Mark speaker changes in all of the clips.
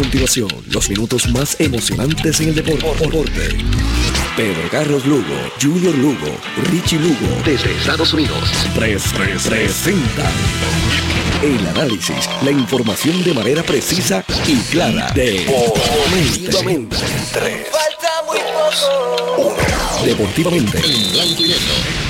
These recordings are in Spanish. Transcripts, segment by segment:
Speaker 1: continuación los minutos más emocionantes en el deporte. Pedro Carlos Lugo, Junior Lugo, Richie Lugo, desde Estados Unidos, presenta el análisis, la información de manera precisa y clara. Deportivamente. Falta muy poco. Deportivamente. En blanco y negro.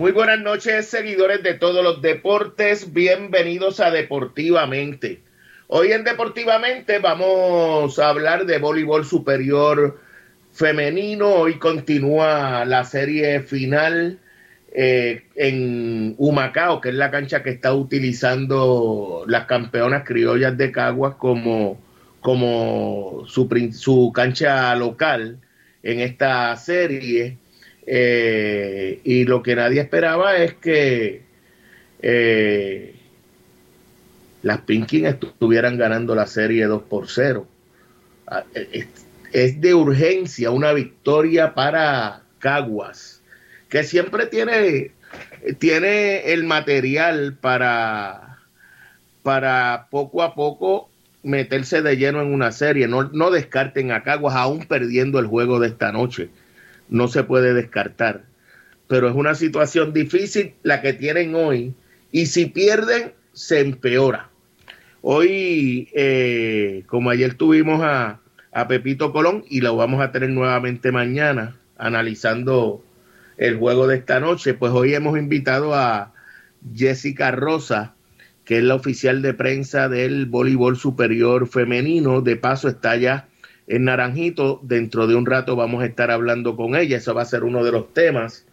Speaker 2: muy buenas noches seguidores de todos los deportes, bienvenidos a Deportivamente. Hoy en Deportivamente vamos a hablar de voleibol superior femenino, hoy continúa la serie final eh, en Humacao, que es la cancha que está utilizando las campeonas criollas de Caguas como, como su, su cancha local en esta serie. Eh, y lo que nadie esperaba es que eh, las Pinkin estuvieran ganando la serie 2 por 0. Ah, es, es, de urgencia una victoria para Caguas, que siempre tiene, tiene el material para, para poco a poco meterse de lleno en una serie. No, no descarten a Caguas aún perdiendo el juego de esta noche no se puede descartar. Pero es una situación difícil la que tienen hoy y si pierden, se empeora. Hoy, eh, como ayer tuvimos a, a Pepito Colón y lo vamos a tener nuevamente mañana analizando el juego de esta noche, pues hoy hemos invitado a Jessica Rosa, que es la oficial de prensa del voleibol superior femenino. De paso está ya en Naranjito. Dentro de un rato vamos a estar hablando con ella. Eso va a ser uno de los temas.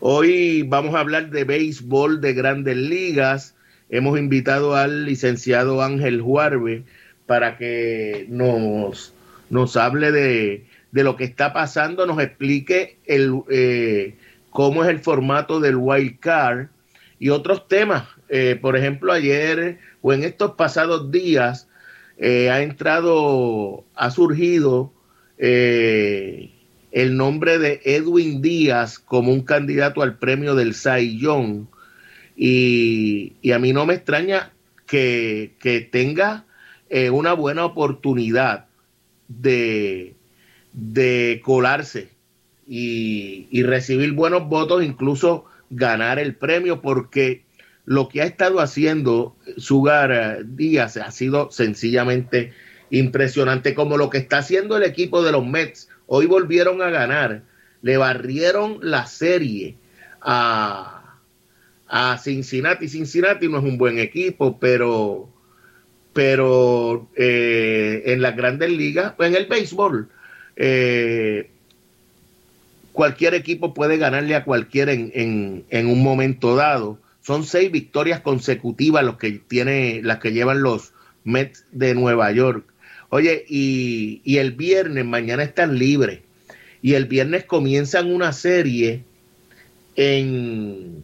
Speaker 2: Hoy vamos a hablar de béisbol de grandes ligas. Hemos invitado al licenciado Ángel Juarbe para que nos, nos hable de, de lo que está pasando, nos explique el, eh, cómo es el formato del wild card y otros temas. Eh, por ejemplo, ayer o en estos pasados días eh, ha entrado, ha surgido eh, el nombre de Edwin Díaz como un candidato al premio del Saiyón. Y, y a mí no me extraña que, que tenga eh, una buena oportunidad de, de colarse y, y recibir buenos votos, incluso ganar el premio, porque lo que ha estado haciendo Sugar eh, Díaz ha sido sencillamente impresionante, como lo que está haciendo el equipo de los Mets. Hoy volvieron a ganar, le barrieron la serie a, a Cincinnati. Cincinnati no es un buen equipo, pero, pero eh, en las grandes ligas, en el béisbol, eh, cualquier equipo puede ganarle a cualquiera en, en, en un momento dado son seis victorias consecutivas los que tiene, las que llevan los Mets de Nueva York. Oye, y, y el viernes, mañana están libres. Y el viernes comienzan una serie en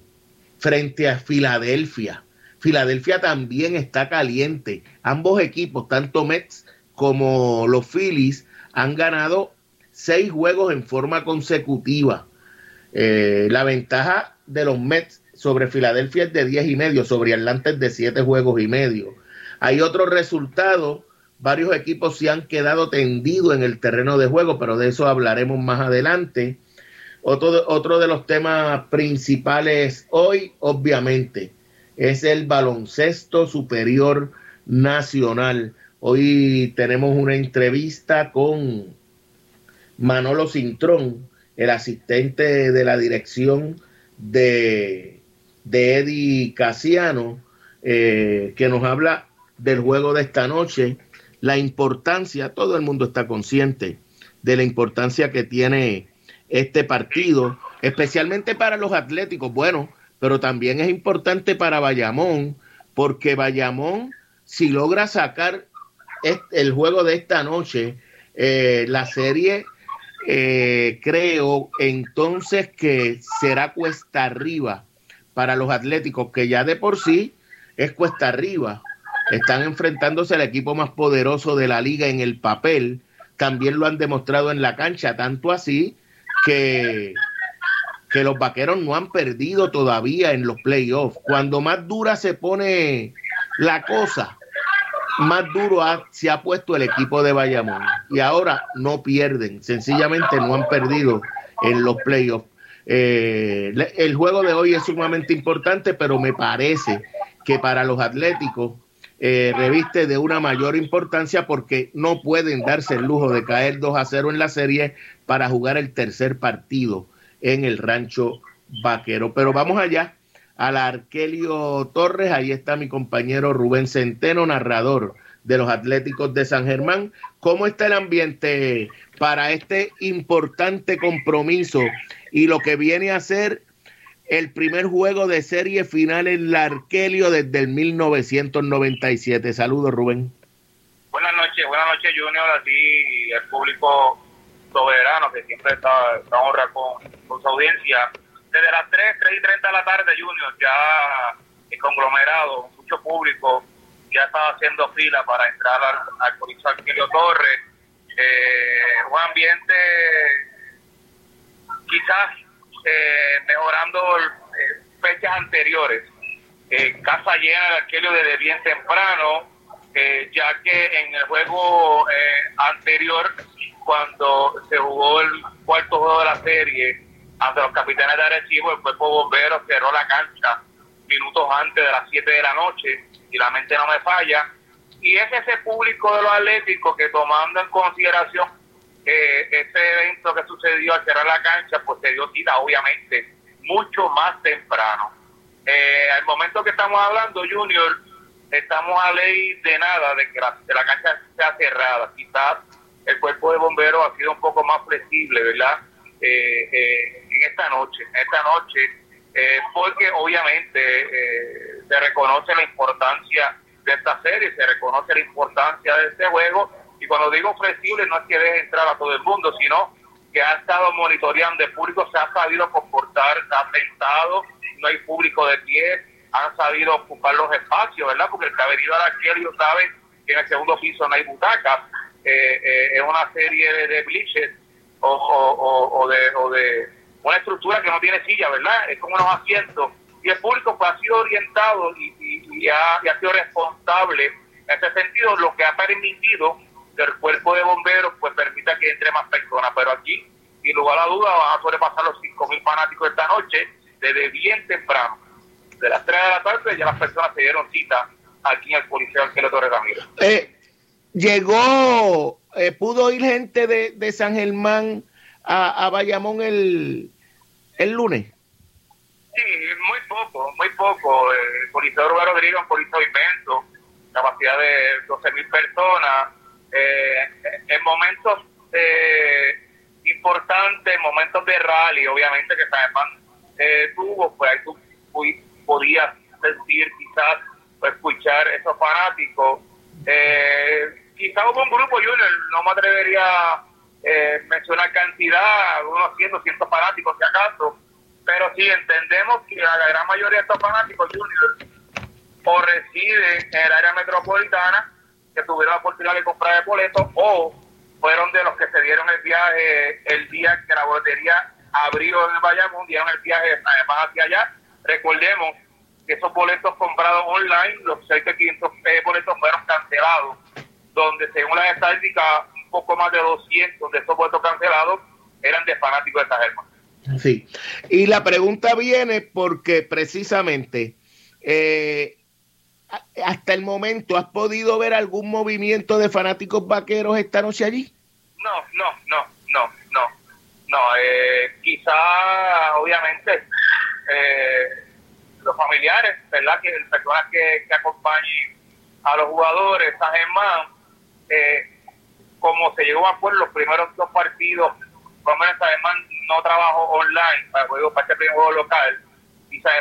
Speaker 2: frente a Filadelfia. Filadelfia también está caliente. Ambos equipos, tanto Mets como los Phillies, han ganado seis juegos en forma consecutiva. Eh, la ventaja de los Mets sobre Filadelfia es de 10 y medio, sobre Atlanta es de 7 juegos y medio. Hay otros resultados, varios equipos se han quedado tendidos en el terreno de juego, pero de eso hablaremos más adelante. Otro, otro de los temas principales hoy, obviamente, es el baloncesto superior nacional. Hoy tenemos una entrevista con Manolo Cintrón, el asistente de la dirección de de Eddie Casiano, eh, que nos habla del juego de esta noche, la importancia, todo el mundo está consciente de la importancia que tiene este partido, especialmente para los atléticos, bueno, pero también es importante para Bayamón, porque Bayamón, si logra sacar el juego de esta noche, eh, la serie, eh, creo entonces que será cuesta arriba para los Atléticos, que ya de por sí es cuesta arriba. Están enfrentándose al equipo más poderoso de la liga en el papel. También lo han demostrado en la cancha, tanto así que, que los vaqueros no han perdido todavía en los playoffs. Cuando más dura se pone la cosa, más duro se ha puesto el equipo de Bayamón. Y ahora no pierden, sencillamente no han perdido en los playoffs. Eh, el juego de hoy es sumamente importante, pero me parece que para los atléticos eh, reviste de una mayor importancia porque no pueden darse el lujo de caer 2 a 0 en la serie para jugar el tercer partido en el rancho vaquero. Pero vamos allá al Arquelio Torres, ahí está mi compañero Rubén Centeno, narrador de los Atléticos de San Germán. ¿Cómo está el ambiente para este importante compromiso y lo que viene a ser el primer juego de serie final en el Arquelio desde el 1997? Saludos, Rubén.
Speaker 3: Buenas noches, buenas noches, Junior, a ti y al público soberano que siempre está, está honra con, su audiencia. Desde las 3, 3 y 30 de la tarde, Junior, ya el conglomerado, mucho público, ya estaba haciendo fila para entrar al, al Coliseo Arquilio Torres. Eh, un ambiente quizás eh, mejorando eh, fechas anteriores. Eh, casa llena de Arquelio desde bien temprano, eh, ya que en el juego anterior, cuando se jugó el cuarto juego de la serie ante los capitanes de Arecibo, el cuerpo bombero cerró la cancha minutos antes de las 7 de la noche y la mente no me falla. Y es ese público de los atléticos que tomando en consideración eh, ese evento que sucedió al cerrar la cancha, pues se dio cita obviamente mucho más temprano. Eh, al momento que estamos hablando, Junior, estamos a ley de nada de que la, cancha sea cerrada. Quizás el cuerpo de bomberos ha sido un poco más flexible, ¿verdad? Eh, eh, en esta noche, en esta noche, eh, porque obviamente eh, se reconoce la importancia de esta serie, se reconoce la importancia de este juego, y cuando digo flexible no es que deje entrar a todo el mundo, sino que ha estado monitoreando, el público se ha sabido comportar, se ha sentado, no hay público de pie, han sabido ocupar los espacios, ¿verdad? Porque el que ha venido a la sabe que en el segundo piso no hay butacas, eh, eh, es una serie de, de o, o, o, de, o de una estructura que no tiene silla, ¿verdad? Es como unos asientos. Y el público pues, ha sido orientado y, y, y ha sido responsable en ese sentido, lo que ha permitido que el cuerpo de bomberos pues permita que entre más personas. Pero aquí, sin lugar a duda, van a sobrepasar los 5.000 fanáticos esta noche desde bien temprano. De las 3 de la tarde ya las personas se dieron cita aquí en el Coliseo Arquero Torres Ramírez.
Speaker 2: Eh, llegó, eh, pudo ir gente de, de San Germán a, a Bayamón el, el lunes.
Speaker 3: Sí, muy poco, muy poco. El Coliseo Rubén Rodríguez es un coliseo inmenso, capacidad de 12 mil personas. Eh, en momentos eh, importantes, en momentos de rally, obviamente que Germán eh, tuvo, pues ahí tú podías sentir quizás escuchar esos fanáticos. Eh, quizás hubo un grupo, Junior, no me atrevería a eh, mencionar cantidad, unos 100, 200 fanáticos si acaso, pero sí entendemos que la gran mayoría de estos fanáticos, Junior, o residen en el área metropolitana, que tuvieron la oportunidad de comprar el boleto, o fueron de los que se dieron el viaje el día que la boletería abrió en el Bayamón, dieron el viaje además hacia allá. Recordemos que esos boletos comprados online, los cerca de 500 eh, boletos fueron cancelados, donde según las estadísticas, un poco más de 200 de esos boletos cancelados eran de fanáticos de germa.
Speaker 2: Sí, y la pregunta viene porque precisamente eh, hasta el momento, ¿has podido ver algún movimiento de fanáticos vaqueros esta noche allí?
Speaker 3: No, no, no, no, no, no. Eh, quizá, obviamente, eh, los familiares, ¿verdad? Que personas que, que acompañen a los jugadores, San Germán, eh, como se llegó a acuerdo los primeros dos partidos, por no trabajó online para juego, para este primer juego local, y San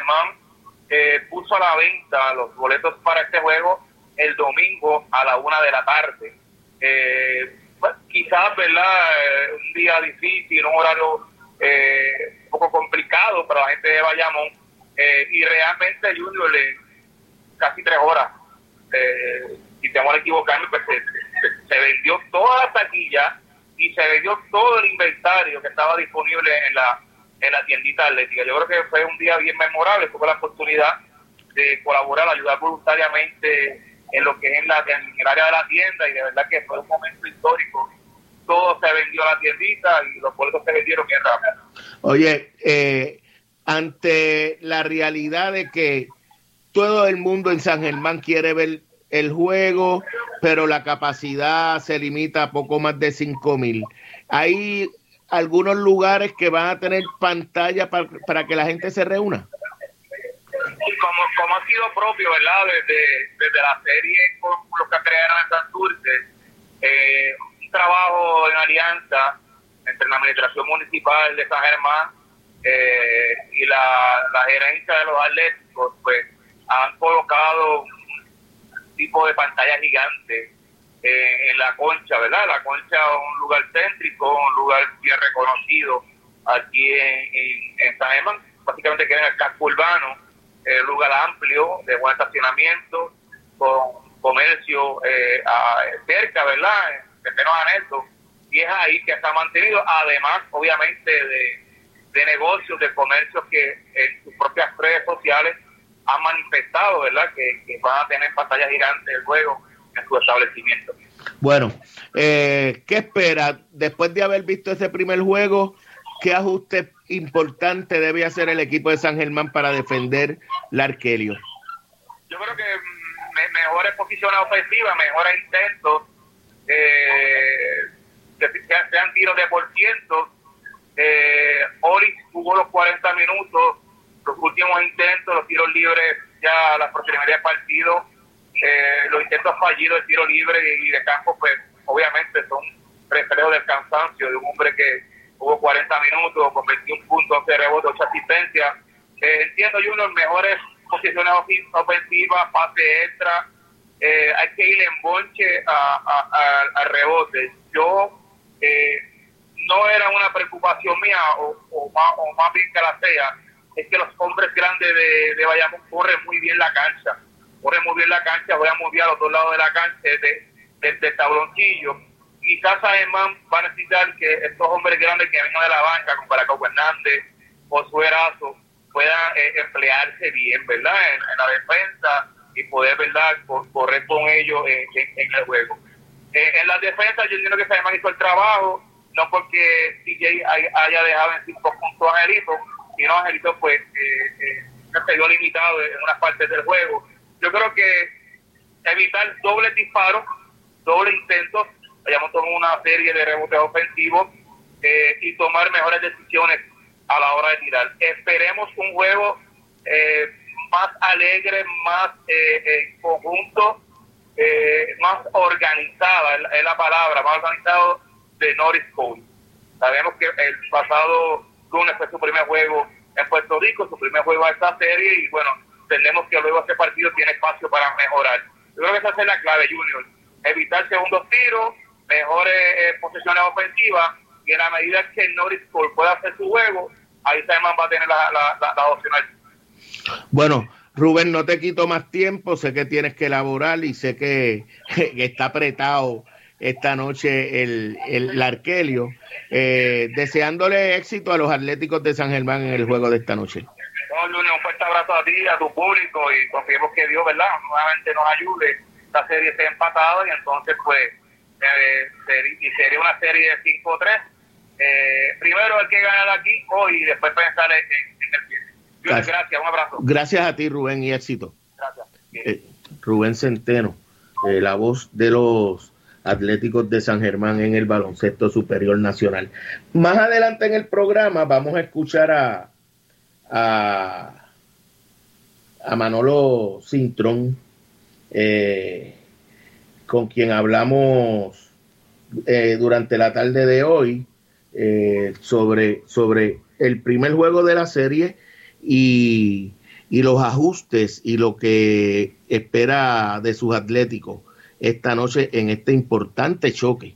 Speaker 3: eh, puso a la venta los boletos para este juego el domingo a la una de la tarde. Eh, quizás, ¿verdad? Eh, un día difícil, un horario eh, un poco complicado para la gente de Bayamón. Eh, y realmente Junior le casi tres horas. Eh, si tengo que equivocarme, pues se vendió toda la taquilla y se vendió todo el inventario que estaba disponible en la en la tiendita atlética. Yo creo que fue un día bien memorable, tuve la oportunidad de colaborar, ayudar voluntariamente en lo que es en, la, en el área de la tienda y de verdad que fue un momento histórico. Todo se vendió a la tiendita y los boletos se vendieron bien rápido.
Speaker 2: Oye, eh, ante la realidad de que todo el mundo en San Germán quiere ver el juego, pero la capacidad se limita a poco más de 5 mil. ¿Hay algunos lugares que van a tener pantalla para, para que la gente se reúna?
Speaker 3: como, como ha sido propio, ¿verdad? Desde, desde la serie con los que crearon en Santurce, eh, un trabajo en alianza entre la administración municipal de San Germán eh, y la, la gerencia de los atléticos, pues han colocado un tipo de pantalla gigante eh, en la concha, ¿verdad? La concha es un lugar céntrico, un lugar bien reconocido aquí en, en, San Germán, básicamente que en el casco urbano, un lugar amplio, de buen estacionamiento, con comercio eh, cerca, ¿verdad? De menos anexo, y es ahí que está mantenido, además, obviamente, de, de negocios, de comercios que en sus propias redes sociales han manifestado, ¿verdad?, que, van a tener pantalla gigante el juego en su establecimiento.
Speaker 2: Bueno, eh, ¿qué espera después de haber visto ese primer juego? ¿Qué ajuste importante debe hacer el equipo de San Germán para defender la Arquelio?
Speaker 3: Yo creo que me, mejores posiciones ofensivas, mejores intentos, eh, sean tiros de por ciento. Eh, jugó los 40 minutos, los últimos intentos, los tiros libres, ya las próximas del partido eh, los intentos fallidos de tiro libre y de campo, pues obviamente son reflejos del cansancio de un hombre que jugó 40 minutos, con 21 puntos, 11 rebotes, 8 asistencias. Eh, entiendo unos mejores posiciones ofensivas, pase extra, eh, hay que ir en bonche a, rebote. Yo eh, no era una preocupación mía, o, más, o más bien que la sea, es que los hombres grandes de, de Bayamón corren muy bien la cancha corre muy bien la cancha, voy a mover a los dos lados de la cancha, de, de, tabloncillo. Quizás además va a necesitar que estos hombres grandes que vengan de la banca, como Paraco Hernández, Josué Erazo, puedan eh, emplearse bien, ¿verdad? En, la defensa y poder, ¿verdad?, correr con ellos en, el juego. Eh, en la defensa yo entiendo que además hizo el trabajo, no porque DJ haya dejado en cinco puntos a Angelito, sino Angelito pues eh, se vio limitado en unas partes del juego yo creo que evitar doble disparos, doble intentos, hayamos tomado una serie de rebotes ofensivos eh, y tomar mejores decisiones a la hora de tirar. Esperemos un juego eh, más alegre, más eh, conjunto, eh, más organizada, es la palabra, más organizado de Norris Cole. Sabemos que el pasado lunes fue su primer juego en Puerto Rico, su primer juego a esta serie y bueno, entendemos que luego este partido tiene espacio para mejorar. Yo creo que esa es la clave, Junior. Evitar segundos tiros, mejores eh, posiciones ofensivas y en la medida que Norris pueda hacer su juego, ahí Simon va a tener la, la, la, opcional.
Speaker 2: Bueno, Rubén, no te quito más tiempo, sé que tienes que elaborar y sé que, está apretado esta noche el, el, Arquelio, eh, deseándole éxito a los Atléticos de San Germán en el juego de esta noche
Speaker 3: un fuerte abrazo a ti, a tu público y confiemos que Dios, ¿verdad?, nuevamente nos ayude. Esta serie esté empatada y entonces, pues, eh, y sería una serie de 5-3. Eh, primero el que ganar aquí hoy y después pensar en, el pie. Gracias. gracias, un abrazo.
Speaker 2: Gracias a ti, Rubén, y éxito.
Speaker 3: Gracias.
Speaker 2: Eh, Rubén Centeno, la voz de los Atléticos de San Germán en el baloncesto superior nacional. Más adelante en el programa vamos a escuchar a a, Manolo Cintrón, eh, con quien hablamos eh, durante la tarde de hoy eh, sobre, sobre el primer juego de la serie y, y, los ajustes y lo que espera de sus atléticos esta noche en este importante choque,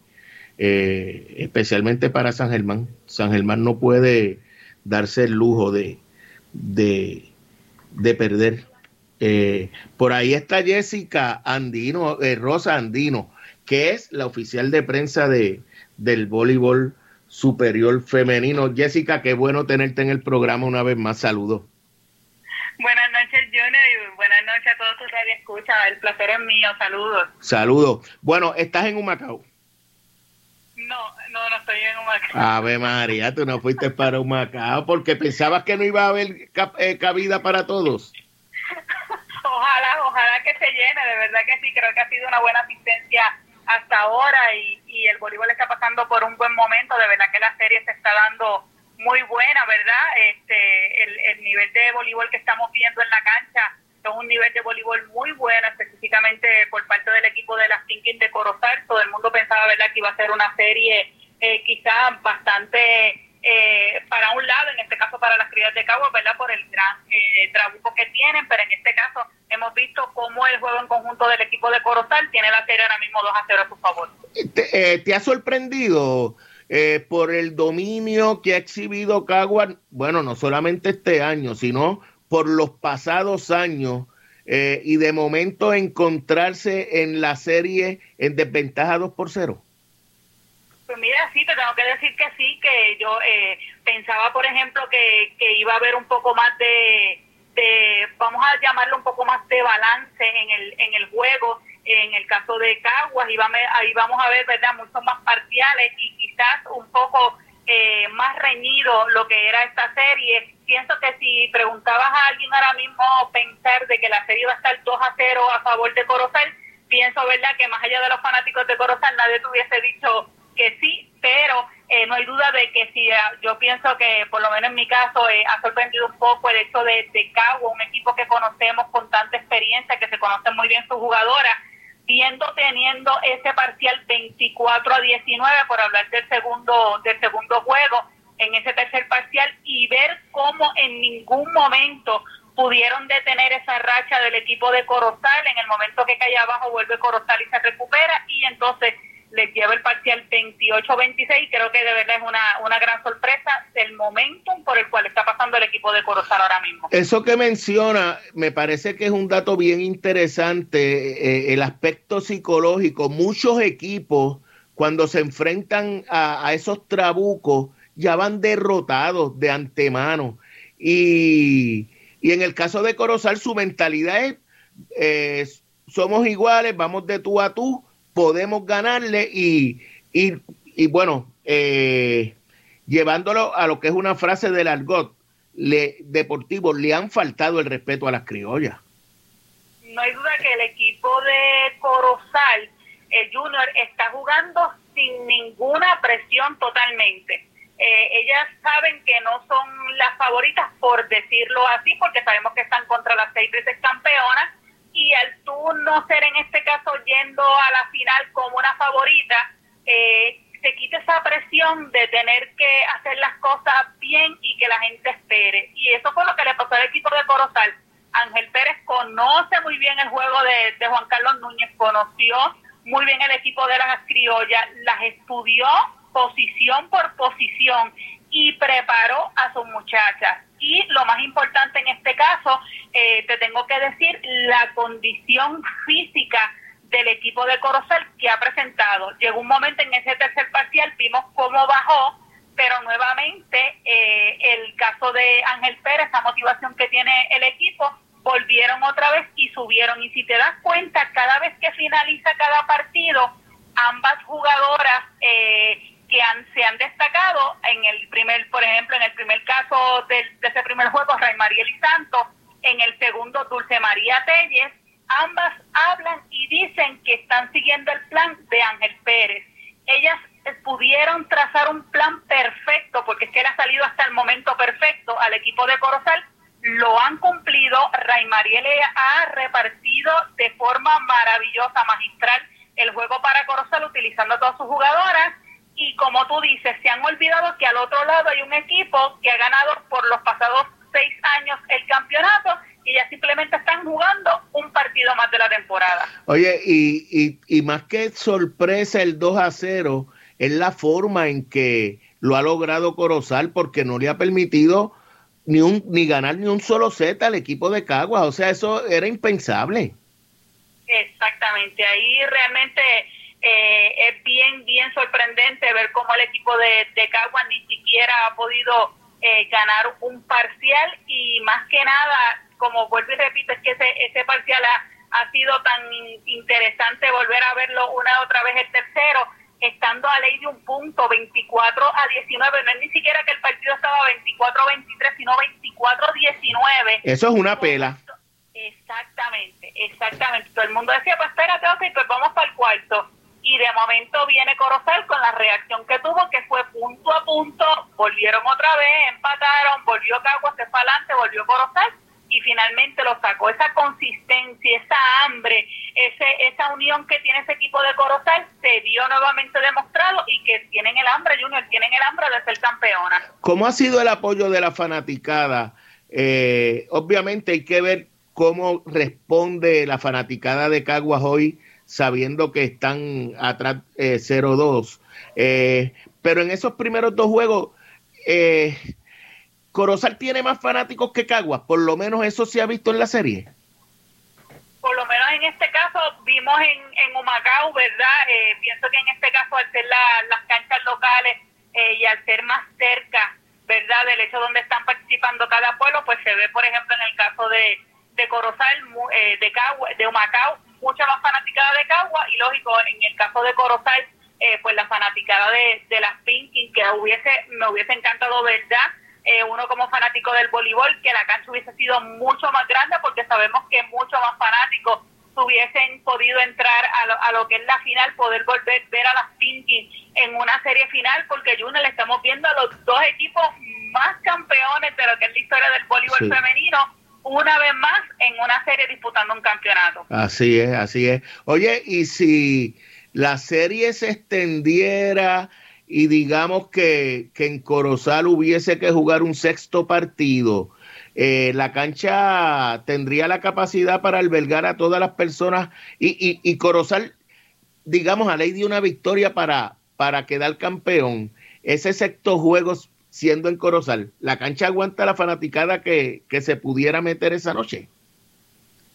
Speaker 2: especialmente para San Germán. San Germán no puede darse el lujo de, de, de perder. Eh, por ahí está Jessica Andino, eh, Rosa Andino, que es la oficial de prensa de, del voleibol superior femenino. Jessica, qué bueno tenerte en el programa una vez más. Saludos.
Speaker 4: Buenas noches, Junior, y buenas noches a todos ustedes que escuchan. El placer es mío. Saludos.
Speaker 2: Saludos. Bueno, estás en Humacao.
Speaker 4: No, no, no estoy en Humacao.
Speaker 2: Ave María, tú no fuiste para Humacao porque pensabas que no iba a haber eh, cabida para todos.
Speaker 4: ojalá, ojalá que se llene, de verdad que sí, creo que ha sido una buena asistencia hasta ahora y, y el voleibol está pasando por un buen momento, de verdad que la serie se está dando muy buena, ¿verdad? Este, el, el nivel de voleibol que estamos viendo en la cancha es un nivel de voleibol muy bueno, específicamente por parte del equipo de las Pinkins de Corozal. Todo el mundo pensaba, ¿verdad?, que iba a ser una serie eh, quizás bastante eh, para un lado, en este caso para las crías de Cabo, ¿verdad?, por el gran eh, trabuco que tienen, pero en este caso hemos visto cómo el juego en conjunto del equipo de Corozal tiene la serie ahora mismo 2 a 0 a su favor.
Speaker 2: ¿Te, eh, te ha sorprendido? Eh, por el dominio que ha exhibido Caguas, bueno, no solamente este año, sino por los pasados años eh, y de momento encontrarse en la serie en desventaja 2 por 0?
Speaker 4: Pues mira, sí, te tengo que decir que sí, que yo eh, pensaba, por ejemplo, que, que iba a haber un poco más de, vamos a llamarlo un poco más de balance en el, en el juego. En el caso de Caguas, iba, ahí vamos a ver, ¿verdad?, muchos más parciales y quizás un poco eh, más reñido lo que era esta serie. Pienso que si preguntabas a alguien ahora mismo pensar de que la serie va a estar 2 a 0 a favor de Corozal, pienso, ¿verdad?, que más allá de los fanáticos de Corozal nadie te hubiese dicho que sí, pero eh, no hay duda de que si yo pienso que por lo menos en mi caso eh, ha sorprendido un poco el hecho de, de Cagua, un equipo que conocemos con tanta experiencia, que se conocen muy bien sus jugadoras, viendo teniendo ese parcial 24 a 19 por hablar del segundo del segundo juego en ese tercer parcial y ver cómo en ningún momento pudieron detener esa racha del equipo de Corozal en el momento que cae abajo vuelve Corozal y se recupera y entonces les lleva el parcial 28-26. Creo que de verdad es una, una gran sorpresa del momentum por el cual está pasando el equipo de Corozal ahora mismo.
Speaker 2: Eso que menciona, me parece que es un dato bien interesante, eh, el aspecto psicológico. Muchos equipos, cuando se enfrentan a, esos trabucos, ya van derrotados de antemano. Y, y en el caso de Corozal, su mentalidad es, eh, somos iguales, vamos de tú a tú podemos ganarle y, y, y bueno, eh, llevándolo a lo que es una frase del argot le, deportivo, le han faltado el respeto a las criollas.
Speaker 4: No hay duda que el equipo de Corozal, el Junior, está jugando sin ninguna presión totalmente. Eh, ellas saben que no son las favoritas, por decirlo así, porque sabemos que están contra las seis veces campeonas y al tú no ser en este caso yendo a la final como una favorita, eh, se quita esa presión de tener que hacer las cosas bien y que la gente espere. Y eso fue lo que le pasó al equipo de Corozal. Ángel Pérez conoce muy bien el juego de, de Juan Carlos Núñez, conoció muy bien el equipo de las criollas, las estudió posición por posición y preparó a sus muchachas. Y lo más importante en este caso, eh, te tengo que decir, la condición física del equipo de Corozal que ha presentado. Llegó un momento en ese tercer parcial, vimos cómo bajó, pero nuevamente eh, el caso de Ángel Pérez, esa motivación que tiene el equipo, volvieron otra vez y subieron. Y si te das cuenta, cada vez que finaliza cada partido, ambas jugadoras eh, se han destacado en el primer, por ejemplo, en el primer caso de, de ese primer juego, Ray María Santo, en el segundo, Dulce María Telles, ambas hablan y dicen que están siguiendo el plan de Ángel Pérez. Ellas pudieron trazar un plan perfecto, porque es que él ha salido hasta el momento perfecto al equipo de Corozal, lo han cumplido, Ray María le ha repartido de forma maravillosa, magistral, el juego para Corozal utilizando a todas sus jugadoras y como tú dices, se han olvidado que al otro lado hay un equipo que ha ganado por los pasados seis años el campeonato y ya simplemente están jugando un partido más de la temporada.
Speaker 2: Oye, y, y, y más que sorpresa el 2 a 0, es la forma en que lo ha logrado Corozal porque no le ha permitido ni un ni ganar ni un solo set al equipo de Caguas, o sea, eso era impensable.
Speaker 4: Exactamente, ahí realmente eh, es bien, bien sorprendente ver cómo el equipo de, de Caguas ni siquiera ha podido eh, ganar un parcial y más que nada, como vuelvo y repito, es que ese, ese parcial ha, ha sido tan interesante volver a verlo una otra vez el tercero, estando a ley de un punto, 24 a 19, no es ni siquiera que el partido estaba 24 a 23, sino 24 a 19.
Speaker 2: Eso es una pela.
Speaker 4: Exactamente, exactamente. Todo el mundo decía, pues espérate, ok, pues vamos para el cuarto y de momento viene Corozal con la reacción que tuvo, que fue punto a punto, volvieron otra vez, empataron, volvió Caguas, se fue adelante, volvió Corozal y finalmente lo sacó. Esa consistencia, esa hambre, ese, esa unión que tiene ese equipo de Corozal se vio nuevamente demostrado y que tienen el hambre, Junior, tienen el hambre de ser campeona.
Speaker 2: ¿Cómo ha sido el apoyo de la fanaticada? Eh, obviamente hay que ver cómo responde la fanaticada de Caguas hoy sabiendo que están atrás eh, 0-2. Eh, pero en esos primeros dos juegos, eh, Corozal tiene más fanáticos que Caguas, por lo menos eso se ha visto en la serie.
Speaker 4: Por lo menos en este caso vimos en, en Humacao, ¿verdad? Eh, pienso que en este caso al ser las canchas locales eh, y al ser más cerca, ¿verdad? Del hecho donde están participando cada pueblo, pues se ve, por ejemplo, en el caso de, de Corozal, eh, de, Cagua, de Humacao, mucha más fanaticada de Cagua y lógico, en el caso de Corozal, eh, pues la fanaticada de, de las Pinky, que hubiese, me hubiese encantado, ¿verdad? Eh, uno como fanático del voleibol, que la cancha hubiese sido mucho más grande porque sabemos que muchos más fanáticos hubiesen podido entrar a lo, a lo, que es la final, poder volver a ver a las Pinky en una serie final, porque Junior le estamos viendo a los dos equipos más campeones de lo que es la historia del voleibol sí. femenino, una vez más en una serie disputando un campeonato.
Speaker 2: Así es, así es. Oye, y si la serie se extendiera y digamos que, que en Corozal hubiese que jugar un sexto partido, eh, la cancha tendría la capacidad para albergar a todas las personas y, y, y Corozal, digamos, a ley de una victoria para, para quedar campeón. Ese sexto juego siendo en Corozal, ¿la cancha aguanta la fanaticada que, que se pudiera meter esa noche?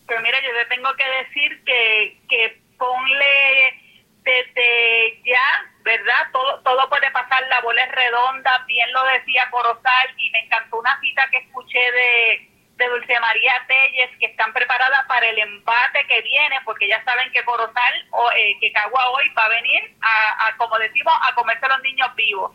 Speaker 4: Pero mira, yo te tengo que decir que, que ponle desde ya, ¿verdad? Todo, todo puede pasar, la bola es redonda, bien lo decía Corozal, y me encantó una cita que escuché de, de Dulce María Telles, que están preparadas para el empate que viene, porque ya saben que Corozal, o, eh, que Cagua hoy va a venir a, a, como decimos, a comerse los niños vivos.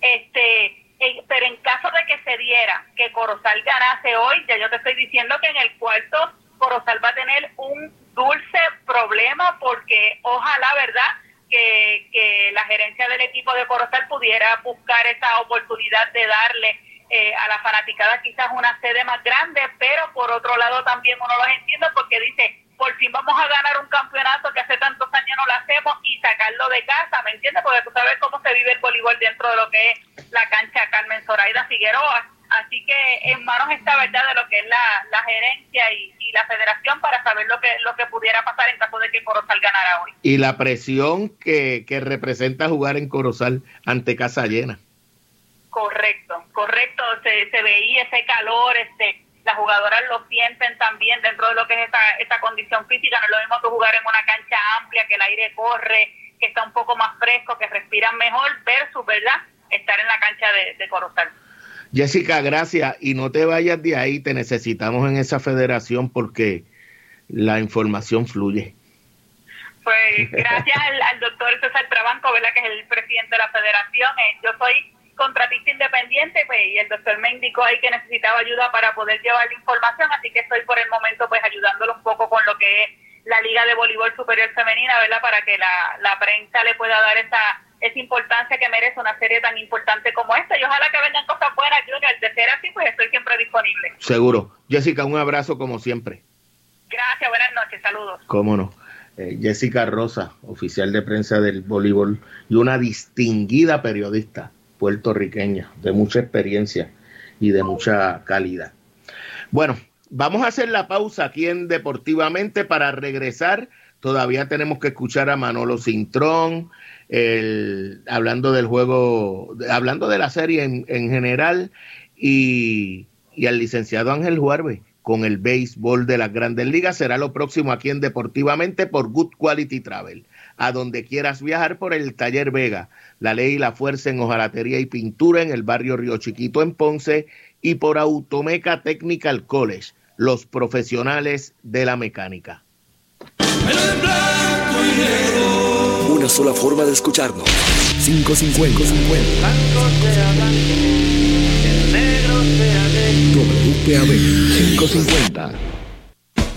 Speaker 4: Este, pero en caso de que se diera que Corozal ganase hoy, ya yo te estoy diciendo que en el cuarto Corozal va a tener un dulce problema porque ojalá, ¿verdad? Que, que la gerencia del equipo de Corozal pudiera buscar esa oportunidad de darle eh, a la fanaticada quizás una sede más grande, pero por otro lado también uno los entiende porque dice, por fin vamos a ganar un campeonato que hace tantos años no lo hacemos y sacarlo de casa, ¿me entiendes? Porque tú sabes cómo se vive el voleibol dentro de lo que es la cancha Carmen Zoraida Figueroa. Así que en manos está verdad de lo que es la, la gerencia y, y, la federación para saber lo que lo que pudiera pasar en caso de que Corozal ganara hoy.
Speaker 2: Y la presión que, que representa jugar en Corozal ante casa llena.
Speaker 4: Correcto, correcto. Se, se veía ese calor, este las jugadoras lo sienten también dentro de lo que es esta, esta condición física. No es lo mismo que jugar en una cancha amplia, que el aire corre, que está un poco más fresco, que respiran mejor, versus, ¿verdad?, estar en la cancha de, de Corozal.
Speaker 2: Jessica, gracias. Y no te vayas de ahí, te necesitamos en esa federación porque la información fluye.
Speaker 4: Pues gracias al, al doctor César Trabanco, ¿verdad? que es el presidente de la federación. Eh, yo soy contratista independiente pues, y el doctor me indicó ahí que necesitaba ayuda para poder llevar la información, así que estoy por el momento pues ayudándolo un poco con lo que es la Liga de Voleibol Superior Femenina, ¿verdad? Para que la, la prensa le pueda dar esa esa importancia que merece una serie tan importante como esta y ojalá que vengan cosas buenas, Junior. De ser así, pues estoy siempre disponible.
Speaker 2: Seguro. Jessica, un abrazo como siempre.
Speaker 4: Gracias, buenas noches, saludos.
Speaker 2: Cómo no. Eh, Jessica Rosa, oficial de prensa del voleibol y una distinguida periodista puertorriqueña de mucha experiencia y de mucha calidad. Bueno, vamos a hacer la pausa aquí en Deportivamente para regresar. Todavía tenemos que escuchar a Manolo Cintrón, hablando del juego, hablando de la serie en, en general y, y, al licenciado Ángel Juarbe con el béisbol de las grandes ligas. Será lo próximo aquí en Deportivamente por Good Quality Travel. A donde quieras viajar por el Taller Vega, la ley y la fuerza en hojalatería y pintura en el barrio Río Chiquito en Ponce y por Automeca Technical College, los profesionales de la mecánica.
Speaker 1: Una sola forma de escucharnos. 550. 50. WPAB 550.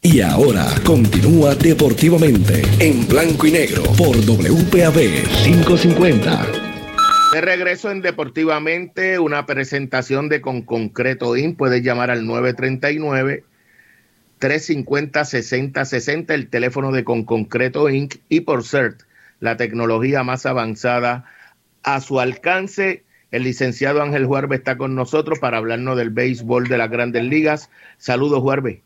Speaker 1: Y ahora continúa deportivamente en blanco y negro por WPAB 550.
Speaker 2: De regreso en Deportivamente, una presentación de Con Concreto IN. Puedes llamar al 939 350 6060, el teléfono de Con Concreto Inc. y por CERT, la tecnología más avanzada a su alcance. El licenciado Ángel Juarbe está con nosotros para hablarnos del béisbol de las grandes ligas. Saludos, Juarbe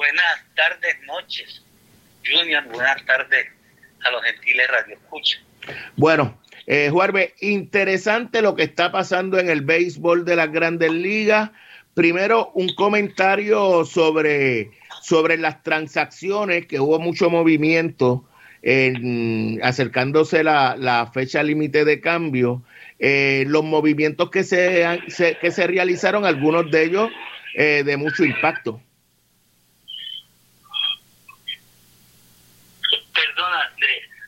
Speaker 5: buenas tardes, noches. Junior, buenas tardes a los gentiles Radio Escucha.
Speaker 2: Bueno, eh, Juarbe, interesante lo que está pasando en el béisbol de las grandes ligas. Primero, un comentario sobre, sobre las transacciones, que hubo mucho movimiento en, acercándose la, la fecha límite de cambio. Eh, los movimientos que se, que se realizaron, algunos de ellos eh, de mucho impacto.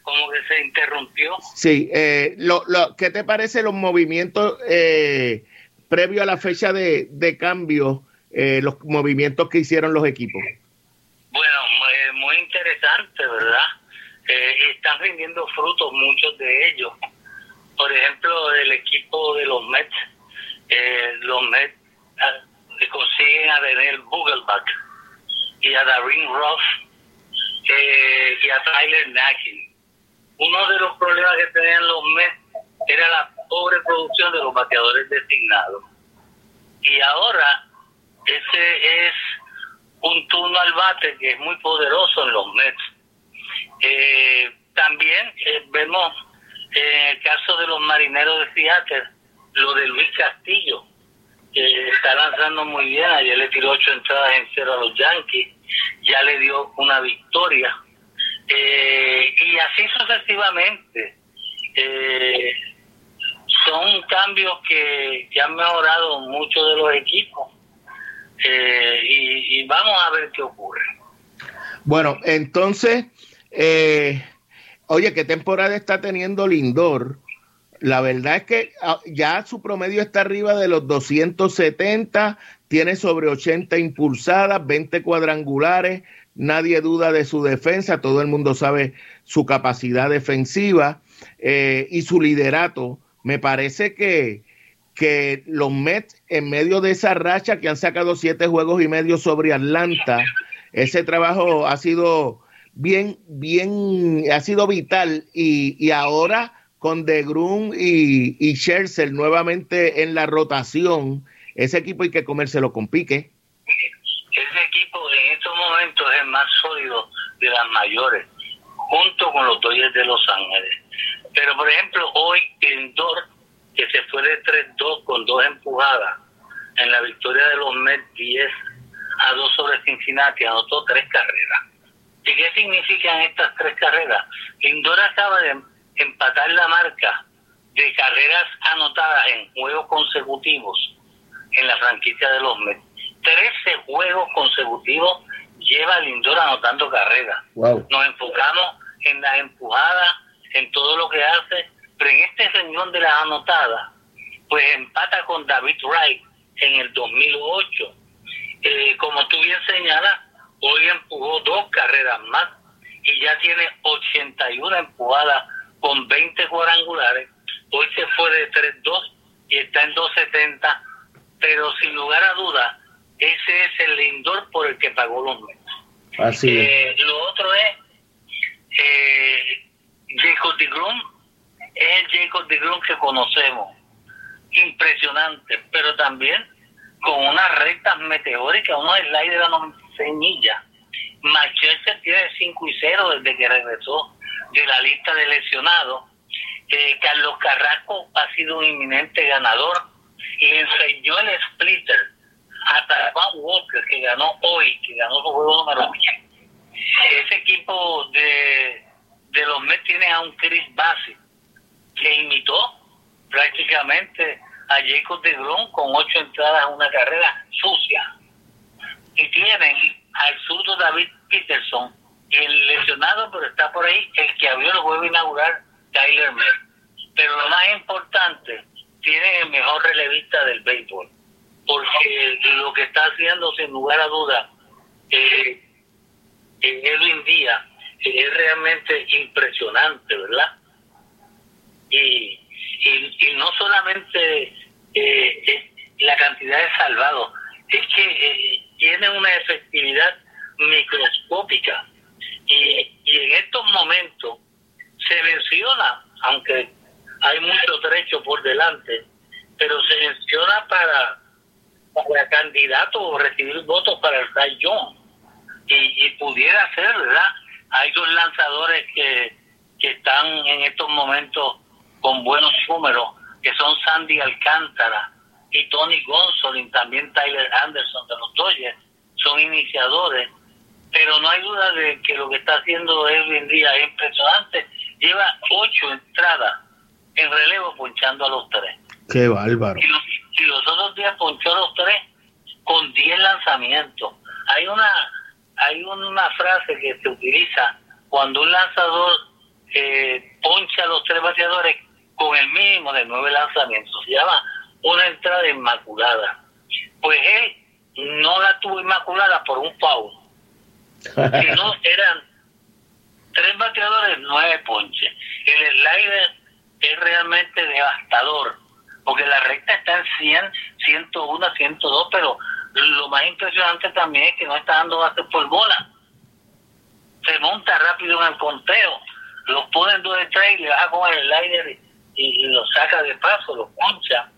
Speaker 5: como que se interrumpió.
Speaker 2: Sí, eh, lo, lo, ¿qué te parece los movimientos eh, previo a la fecha de, de cambio, eh, los movimientos que hicieron los equipos?
Speaker 5: Bueno, muy, muy interesante, ¿verdad? Eh, están rindiendo frutos muchos de ellos. Por ejemplo, el equipo de los Mets, eh, los Mets ah, consiguen a Daniel Bugelbach y a Darren Ross eh, y a Tyler Nakin uno de los problemas que tenían los Mets era la pobre producción de los bateadores designados. Y ahora ese es un turno al bate que es muy poderoso en los Mets. Eh, también eh, vemos en el caso de los marineros de Seattle lo de Luis Castillo, que está lanzando muy bien. Ayer le tiró ocho entradas en cero a los Yankees, ya le dio una victoria eh, y así sucesivamente. Eh, son cambios que, han mejorado muchos de los equipos eh, y, vamos a ver qué ocurre.
Speaker 2: Bueno, entonces, oye, ¿qué temporada está teniendo Lindor? La verdad es que ah, ya su promedio está arriba de los 270, tiene sobre 80 impulsadas, 20 cuadrangulares, nadie duda de su defensa, todo el mundo sabe su capacidad defensiva eh, y su liderato. Me parece que, que los Mets, en medio de esa racha que han sacado siete juegos y medio sobre Atlanta, ese trabajo ha sido bien, bien, ha sido vital y, y ahora con De Grun y, y Scherzer nuevamente en la rotación, ese equipo hay que comérselo con pique
Speaker 5: es el más sólido de las mayores, junto con los Dodgers de Los Ángeles. Pero, por ejemplo, hoy Lindor, que se fue de 3-2 con dos empujadas en la victoria de los Mets 10 a 2 sobre Cincinnati, anotó tres carreras. ¿Y qué significan estas tres carreras? Lindor acaba de empatar la marca de carreras anotadas en juegos consecutivos en la franquicia de los Mets. 13 juegos consecutivos lleva Lindor anotando carreras. Nos enfocamos en las empujadas, en todo lo que hace, pero en este renglón de las anotadas, pues empata con David Wright en el 2008 eh, como tú bien señalas, hoy empujó dos carreras más y ya tiene 81 empujadas con 20 cuadrangulares. Hoy se fue de 3-2 y está en 270, pero sin lugar a dudas, ese es el lindor por el que pagó los meses.
Speaker 2: Así
Speaker 5: eh, Lo otro es eh, Jacob de Grum, es el Jacob de Grum que conocemos, impresionante, pero también con unas rectas meteóricas, unos slides de 96 millas. Manchester tiene 5 y 0 desde que regresó de la lista de lesionados. Eh, Carlos Carrasco ha sido un inminente ganador. Le enseñó el splitter a Taiwan Walker, que ganó hoy, que ganó su juego número 8. Ese equipo de, de los Mets tiene a un Chris Bassi, que imitó prácticamente a Jacob de Grom con ocho entradas en una carrera sucia. Y tienen al zurdo David Peterson, el lesionado, pero está por ahí, el que abrió el juego inaugural, Tyler Mer. Pero lo más importante, tienen el mejor relevista del béisbol, porque lo que está haciendo, sin lugar a duda, eh, Edwin Díaz, es realmente impresionante, ¿verdad? Y, y, no solamente eh, la cantidad de salvados, es que eh, tiene una efectividad microscópica. Y, y en estos momentos se menciona, aunque hay mucho trecho por delante, pero se menciona para, para candidato o recibir votos para el Rayón. Y, y pudiera ser, ¿verdad? Hay dos lanzadores que, que están en estos momentos con buenos números, que son Sandy Alcántara y Tony Gonsolin, también Tyler Anderson de los Dodgers, son iniciadores, pero no hay duda de que lo que está haciendo Edwin Díaz es impresionante. Lleva ocho entradas en relevo ponchando a los tres.
Speaker 2: Qué bárbaro.
Speaker 5: Y los, y los otros días ponchó los tres con diez lanzamientos. Hay una hay una frase que se utiliza cuando un lanzador eh, poncha a los tres bateadores con el mínimo de nueve lanzamientos. Se llama una entrada inmaculada. Pues él no la tuvo inmaculada por un foul. sino eran tres bateadores, nueve ponches. El slider es realmente devastador, porque la recta está en 100, 101, 102, pero lo más impresionante también es que no está dando bases por bola. Se monta rápido en el conteo, los pone en dos de tres y le baja con el slider y, lo saca de paso, lo poncha.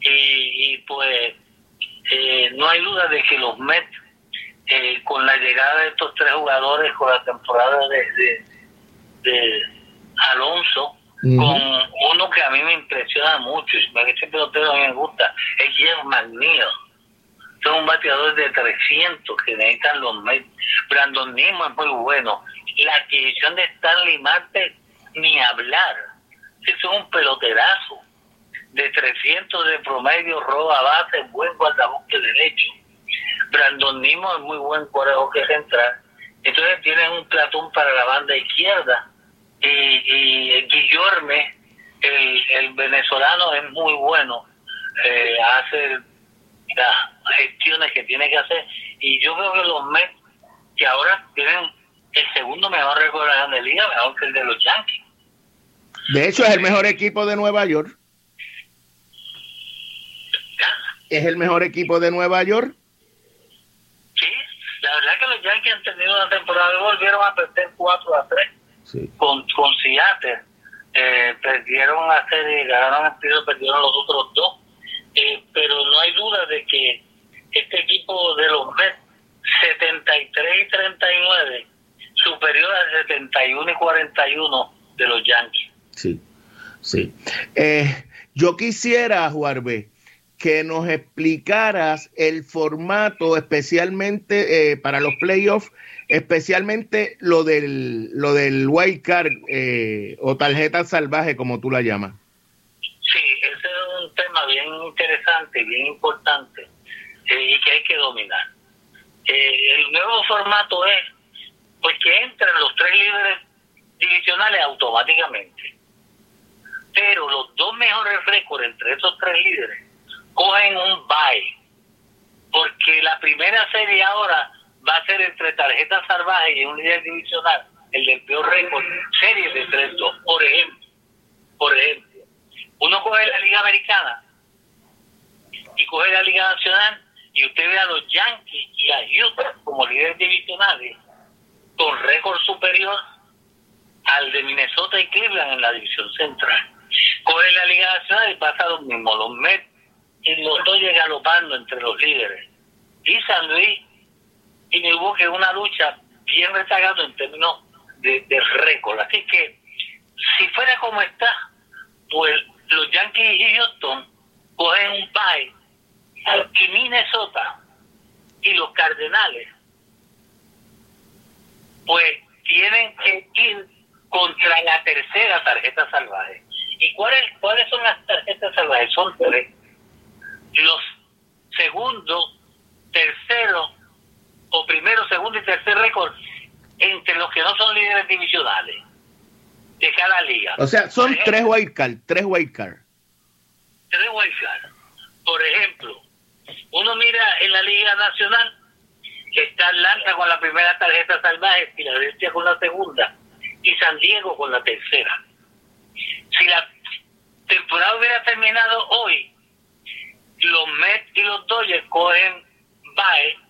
Speaker 5: Y, pues eh, no hay duda de que los Mets, eh, con la llegada de estos tres jugadores, con la temporada de, Alonso, con uno que a mí me impresiona mucho, ese pelotero a mí me gusta, es Jeff McNeil son un bateador de 300 que necesitan los Mets. Brandon Nimo es muy bueno. La adquisición de Stanley Marte, ni hablar. Es un peloterazo. De 300 de promedio, roba base, buen guardaboque derecho. Brandon Nimo es muy buen que central. Entonces tienen un platón para la banda izquierda. Y, y Guillorme, el, el venezolano, es muy bueno. Eh, hace las gestiones que tiene que hacer. Y yo creo que los Mets, que ahora tienen el segundo mejor récord de la Liga, mejor que el de los Yankees.
Speaker 2: De hecho, es el mejor equipo de Nueva York. ¿Es el mejor equipo de Nueva York?
Speaker 5: Sí, la verdad que los Yankees han tenido una temporada y volvieron a perder 4 a 3 con, con Seattle. Eh, perdieron a serie, ganaron el tiro, perdieron los otros dos eh, pero no hay duda de que este equipo de los Mets 73 y 39 superior al 71 y 41 de los Yankees.
Speaker 2: Sí, sí. Eh, yo quisiera, Juarbe, que nos explicaras el formato especialmente eh, para los playoffs, especialmente lo del, lo del wild card o tarjeta salvaje, como tú la llamas.
Speaker 5: Sí, ese es un tema bien interesante, bien importante eh, y que hay que dominar. Eh, el nuevo formato es pues que entran los tres líderes divisionales automáticamente. Pero los dos mejores récords entre esos tres líderes cogen un bye. Porque la primera serie ahora va a ser entre tarjetas salvajes y un líder divisional, el del peor récord, serie de 3-2, por ejemplo. Por ejemplo, uno coge la Liga Americana y coge la Liga Nacional y usted ve a los Yankees y a Houston como líderes divisionales con récord superior al de Minnesota y Cleveland en la división central. Coge la Liga Nacional y pasa lo mismo. Los Mets y los dos galopando entre los líderes. Y San Luis y Milwaukee es una lucha bien rezagada en términos de, récord. Así que, si fuera como está, pues los Yankees y Houston cogen un bye y Minnesota y los Cardenales pues tienen que ir contra la tercera tarjeta salvaje. ¿Y cuáles cuáles son las tarjetas salvajes? Son tres. Los segundo, tercero, o primero, segundo y tercer récord entre los que no son líderes divisionales de cada liga.
Speaker 2: O sea, son tres wildcards, tres wildcards.
Speaker 5: Tres wildcards. Por ejemplo, uno mira en la Liga Nacional, está Atlanta con la primera tarjeta salvaje, Filadelfia con la segunda y San Diego con la tercera. Si la temporada hubiera terminado hoy, los Mets y los Dodgers cogen BAE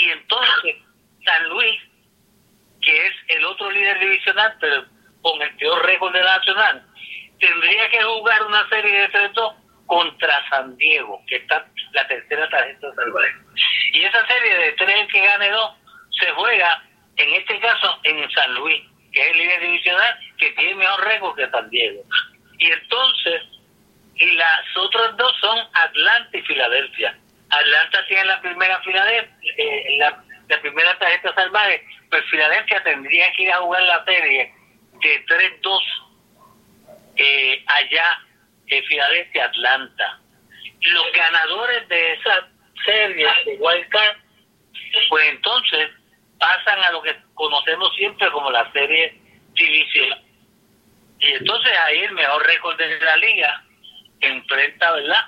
Speaker 5: y entonces San Luis, que es el otro líder divisional, pero con el peor récord de la nacional, tendría que jugar una serie de 3-2 contra San Diego, que está la tercera tarjeta salvaje. Y esa serie de tres que gane dos se juega, en este caso, en San Luis, que es el líder divisional, que tiene mejor récord que San Diego. Y entonces, y las otras dos son Atlanta y Filadelfia. Atlanta tiene la primera Filadelfia, eh, la, la primera tarjeta salvaje, pues Filadelfia tendría que ir a jugar la serie de 3-2 eh, allá en Filadelfia, Atlanta. Los ganadores de esa serie de Wild Card, pues entonces pasan a lo que conocemos siempre como la serie divisional. Y entonces ahí el mejor récord de la liga enfrenta, ¿verdad?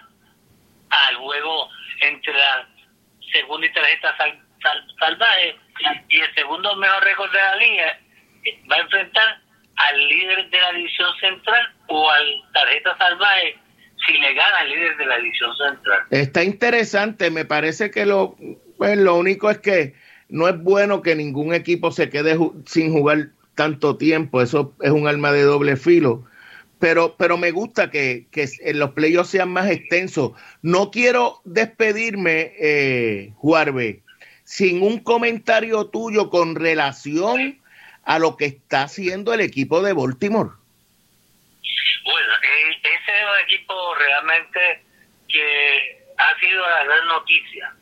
Speaker 5: Al juego entre la segunda y tarjeta salvaje y el segundo mejor récord de la liga va a enfrentar al líder de la división central o al tarjeta salvaje si le gana al líder de la división central.
Speaker 2: Está interesante, me parece que lo, pues, lo único es que no es bueno que ningún equipo se quede sin jugar tanto tiempo, eso es un arma de doble filo. Pero, pero me gusta que, que los playoffs sean más extensos. No quiero despedirme, eh, Juarbe, sin un comentario tuyo con relación a lo que está haciendo el equipo de Baltimore.
Speaker 5: Bueno, eh, ese es un equipo realmente que ha sido la gran noticia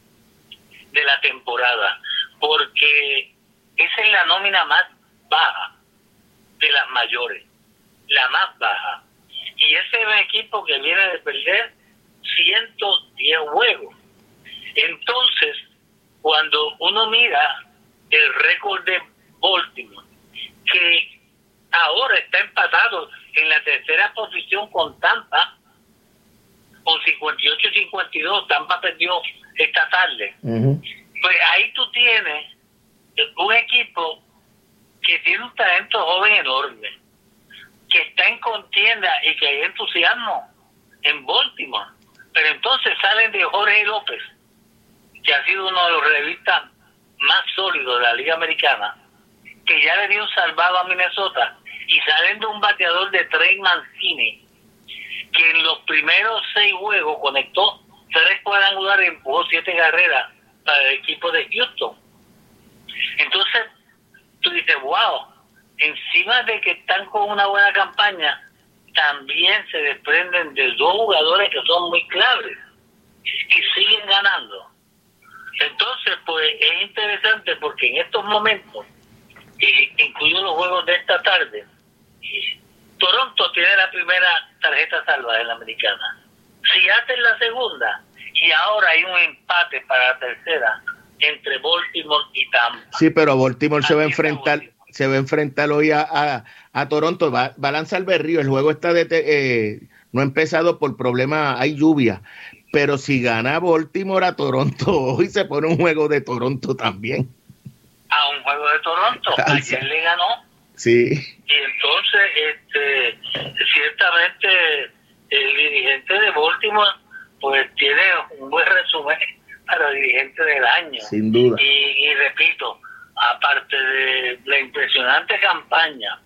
Speaker 5: de la temporada, porque esa es la nómina más baja de las mayores, la más baja. Y ese es un equipo que viene de perder 110 juegos. Entonces, cuando uno mira el récord de Baltimore, que ahora está empatado en la tercera posición con Tampa, con 58-52, Tampa perdió esta tarde. Pues ahí tú tienes un equipo que tiene un talento joven enorme, contienda y que hay entusiasmo en Baltimore. Pero entonces salen de Jorge López, que ha sido uno de los revistas más sólidos de la Liga Americana, que ya le dio un salvado a Minnesota, y salen de un bateador de Trey Mancini, que en los primeros seis juegos conectó tres cuadrangulares y empujó siete carreras para el equipo de Houston. Entonces, tú dices, wow, encima de que están con una buena campaña, también se desprenden de dos jugadores que son muy claves y siguen ganando. Entonces, pues es interesante porque en estos momentos, incluido los juegos de esta tarde, Toronto tiene la primera tarjeta salva en la americana. Si hacen la segunda y ahora hay un empate para la tercera entre Baltimore y Tampa.
Speaker 2: Sí, pero Baltimore se va a enfrentar se va a enfrentar hoy a, a, Toronto, va, va, a lanzar Berrío, el juego está de, eh, no ha empezado por problemas, hay lluvia, pero si gana Baltimore a Toronto hoy se pone un juego de Toronto también.
Speaker 5: A un juego de Toronto. Ayer le ganó.
Speaker 2: Sí.
Speaker 5: Y entonces, este, ciertamente, el dirigente de Baltimore, pues tiene un buen resumen para dirigente del año.
Speaker 2: Sin duda.
Speaker 5: Y, y repito, aparte de la impresionante campaña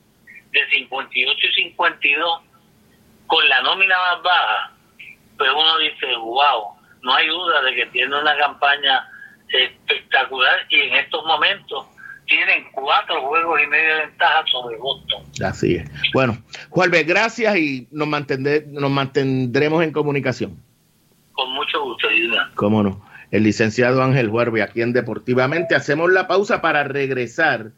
Speaker 5: de 58 y 52, con la nómina más baja, pues uno dice, wow, no hay duda de que tiene una campaña espectacular y en estos momentos tienen cuatro juegos y medio de ventaja sobre Boston.
Speaker 2: Así es. Bueno, Juárez, gracias y nos, nos mantendremos en comunicación.
Speaker 5: Con mucho gusto, Ayuda.
Speaker 2: Cómo no. El licenciado Ángel Juárez aquí en Deportivamente. Hacemos la pausa para regresar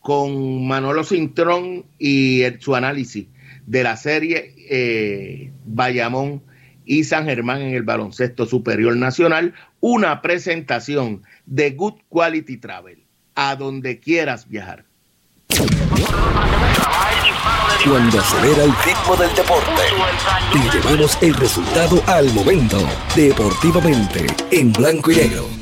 Speaker 2: con Manolo Cintrón y su análisis de la serie eh, Bayamón y San Germán en el baloncesto superior nacional, una presentación de Good Quality Travel, a donde quieras viajar.
Speaker 1: Cuando acelera el ritmo del deporte. Y llevamos el resultado al momento, deportivamente, en blanco y negro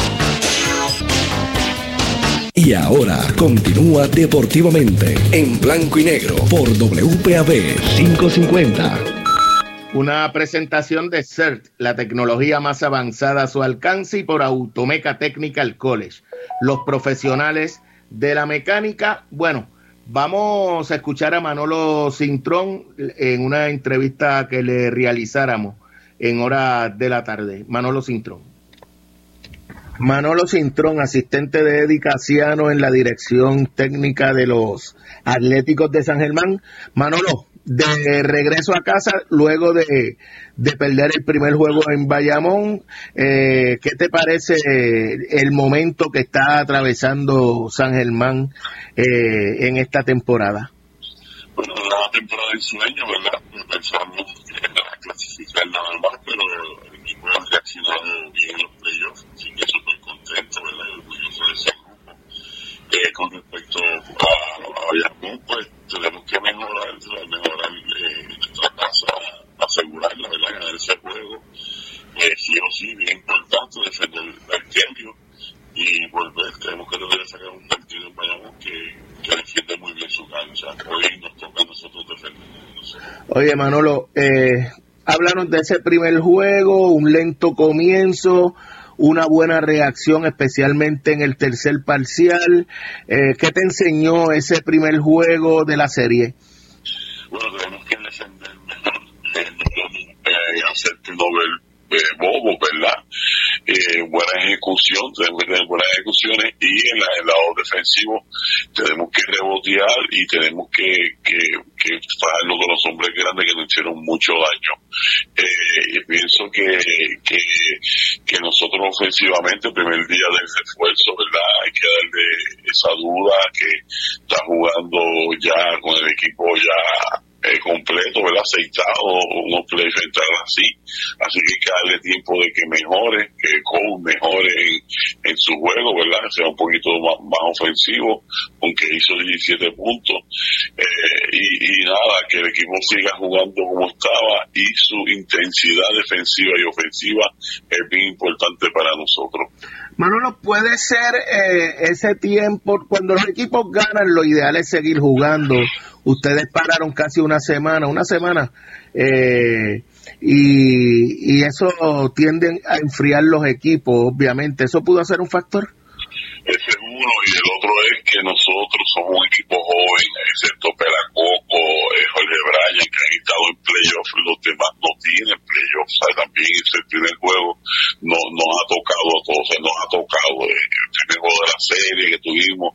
Speaker 1: Y ahora continúa deportivamente en blanco y negro por WPAB 550.
Speaker 2: Una presentación de CERT, la tecnología más avanzada a su alcance y por Automeca Technical College. Los profesionales de la mecánica, bueno, vamos a escuchar a Manolo Cintrón en una entrevista que le realizáramos en hora de la tarde. Manolo Cintrón. Manolo Cintrón, asistente de Eddie Casiano en la dirección técnica de los Atléticos de San Germán. Manolo, de regreso a casa luego de, perder el primer juego en Bayamón, eh, ¿qué te parece el momento que está atravesando San Germán eh, en esta temporada?
Speaker 6: Bueno, una temporada de sueño, ¿verdad? Pensamos en la clasificar nada más, pero el equipo ha reaccionado bien en los playoffs, así que orgulloso de ese grupo. Eh, con respecto a, a pues tenemos que mejorar, mejorar eh, nuestra casa, asegurarla, ¿verdad? Ganar ese juego. Eh, sí o sí, bien importante defender el cambio y volver. Tenemos que lograr sacar un partido en Bayamón que, que defiende muy bien su cancha. Hoy nos toca a nosotros defender.
Speaker 2: Oye, Manolo, eh, háblanos de ese primer juego, un lento comienzo, una buena reacción, especialmente en el tercer parcial. Eh, ¿Qué te enseñó ese primer juego de la serie?
Speaker 6: Bueno, tenemos que defender mejor, eh, hacer que no eh, bobo, ¿verdad? Eh, buena ejecución, tenemos que tener buenas ejecuciones y en, la, el lado defensivo tenemos que rebotear y tenemos que, que, que con los hombres grandes que nos hicieron mucho daño. Eh, pienso que, que, que nosotros ofensivamente, el primer día del esfuerzo, ¿verdad? Hay que darle esa duda que está jugando ya con el equipo ya eh, completo, ¿verdad? Aceitado, no puede enfrentar así. Así que hay que darle tiempo de que mejore, que Cole mejore en, su juego, ¿verdad? Sea un poquito más, ofensivo, aunque hizo 17 puntos. Eh, y, nada, que el equipo siga jugando como estaba y su intensidad defensiva y ofensiva es bien importante para nosotros.
Speaker 2: Manolo, puede ser eh, ese tiempo, cuando los equipos ganan, lo ideal es seguir jugando Ustedes pararon casi una semana, una semana, eh, y, y eso tiende a enfriar los equipos, obviamente. ¿Eso pudo ser un factor?
Speaker 6: Ese es uno, y el es que nosotros somos un equipo joven, excepto Pelacoco, eh, Jorge Bryan, que han estado en playoffs, los demás no tienen playoffs, o sea, también ese primer juego no, nos ha tocado a todos, nos ha tocado eh, el primer juego de la serie que tuvimos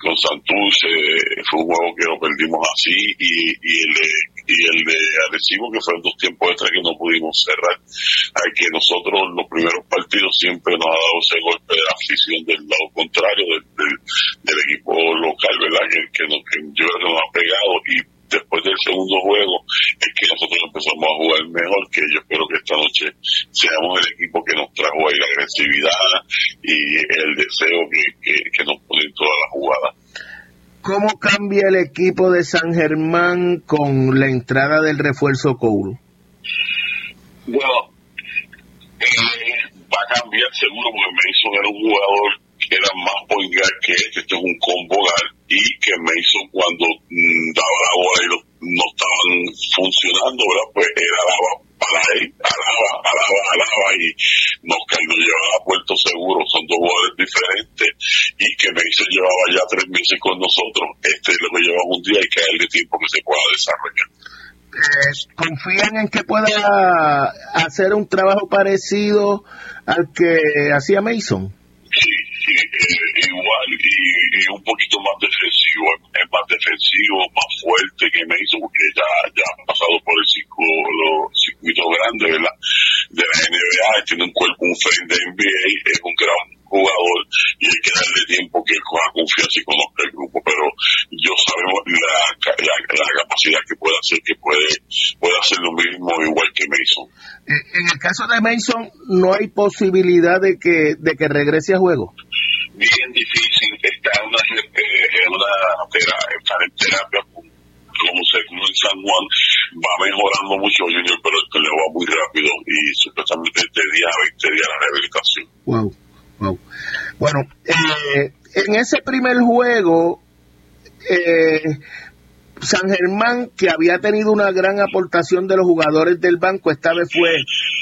Speaker 6: con Santurce, eh, fue un juego que lo perdimos así, y, y el y el de Arecibo, que fueron dos tiempos extra que no pudimos cerrar. Hay que nosotros, los primeros partidos, siempre nos ha dado ese golpe de afición del lado contrario del, del, equipo local, ¿verdad? Que, que, nos, que yo creo que nos ha pegado y después del segundo juego es que nosotros empezamos a jugar mejor, que yo espero que esta noche seamos el equipo que nos trajo ahí la agresividad y el deseo que, que, que nos pone en todas las jugadas.
Speaker 2: ¿Cómo cambia el equipo de San Germán con la entrada del refuerzo Couro?
Speaker 6: Bueno, eh, va a cambiar seguro porque Mason era un jugador que era más point que este, este es un combo y que Mason cuando mm, daba la bola y no estaban funcionando, ¿verdad? pues era daba para él, alaba, alaba, alaba y nos, nos llevaba a Puerto Seguro, son dos jugadores diferentes y que me hizo llevaba ya tres meses con nosotros, este lo que llevaba un día y que de tiempo que se pueda desarrollar.
Speaker 2: Eh, ¿Confían en que pueda hacer un trabajo parecido al que hacía Mason?
Speaker 6: Sí, sí, eh, igual y, y, un poquito más defensivo, es más defensivo, más fuerte que hizo porque ya, ya ha pasado por el circuito, circuito grande de la, de la NBA, tiene un cuerpo, un frente de NBA, es un gran jugador y hay que darle tiempo que coja confianza y conozca el grupo, pero yo sabemos la, la, la capacidad que puede hacer, que puede, puede hacer lo mismo igual que Mason.
Speaker 2: Eh, en el caso de Mason, ¿no hay posibilidad de que, de que regrese a juego?
Speaker 6: Bien difícil, está en una, eh, en una terapia, terapia como se como en San Juan, va mejorando mucho Junior, pero esto le va muy rápido y supuestamente de día a 20 días la rehabilitación.
Speaker 2: Wow. Bueno, eh, en ese primer juego, eh, San Germán, que había tenido una gran aportación de los jugadores del banco, esta vez fue,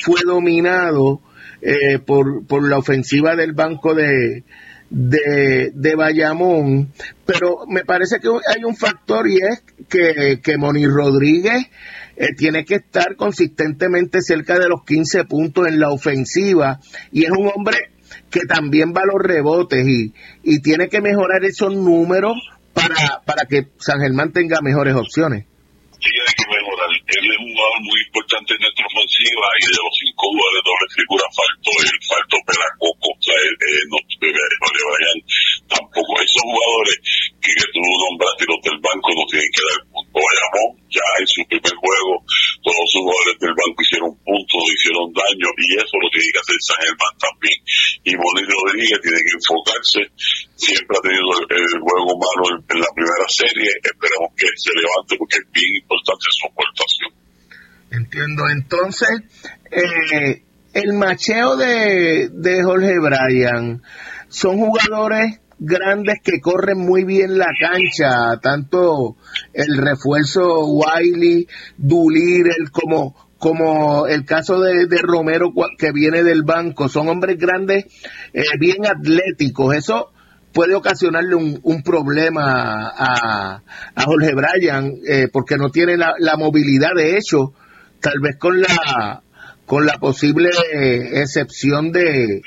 Speaker 2: fue dominado eh, por, por la ofensiva del banco de, de, Bayamón, pero me parece que hay un factor y es que, que Moni Rodríguez tiene que estar consistentemente cerca de los 15 puntos en la ofensiva. Y es un hombre que también va a los rebotes y, y tiene que mejorar esos números para, para que San Germán tenga mejores opciones.
Speaker 6: Tiene que mejorar. Él es un jugador muy importante en nuestra ofensiva y de los cinco jugadores doble figura faltó el faltó Pelacoco, o sea, él, él, no, le vayan tampoco. Esos jugadores que, que tú nombraste los del banco no tienen que dar punto. Bayamón ya en su primer juego todos los jugadores del banco hicieron puntos, hicieron daño y eso lo tiene que hacer San Germán también. Y Rodríguez tiene que enfocarse, siempre ha tenido el, juego malo en, la primera serie, esperemos que se levante porque es bien importante su aportación.
Speaker 2: Entiendo, entonces eh, el macheo de, de Jorge Bryan son jugadores grandes que corren muy bien la cancha, tanto el refuerzo Wiley, Dulir, como, como el caso de, de, Romero que viene del banco, son hombres grandes, eh, bien atléticos, eso puede ocasionarle un, un problema a, a, Jorge Bryan, eh, porque no tiene la, la movilidad, de hecho, tal vez con la con la posible excepción de,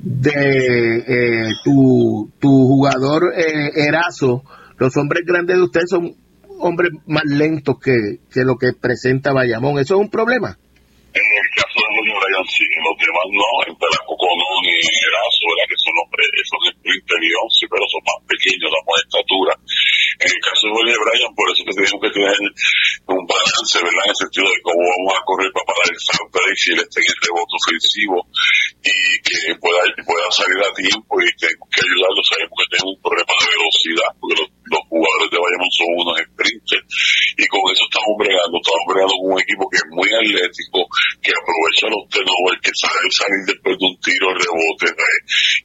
Speaker 2: de eh, tu, tu jugador Erazo, los hombres grandes de ustedes son hombres más lentos que, que lo que presenta Bayamón. ¿Eso es un problema?
Speaker 6: En el caso de Julio Bryan, sí, los demás no, en Pelacoco no, ni Erazo, ¿verdad? que son hombres, son sprinter y once, pero son más pequeños, la más estatura. En el caso de Julio Bryan, por eso que tenemos que tener un balance, ¿verdad? En el sentido de cómo vamos a correr para parar el fast break si él está en el rebote ofensivo y que pueda, pueda salir a tiempo y que ayudarlo. Sabemos que tenemos un problema de velocidad, porque los, los jugadores de Bayamón son unos sprinters y con eso estamos bregando, estamos bregando con un equipo que es muy atlético, que aprovecha los turnovers, que sabe salir después de un tiro, rebote,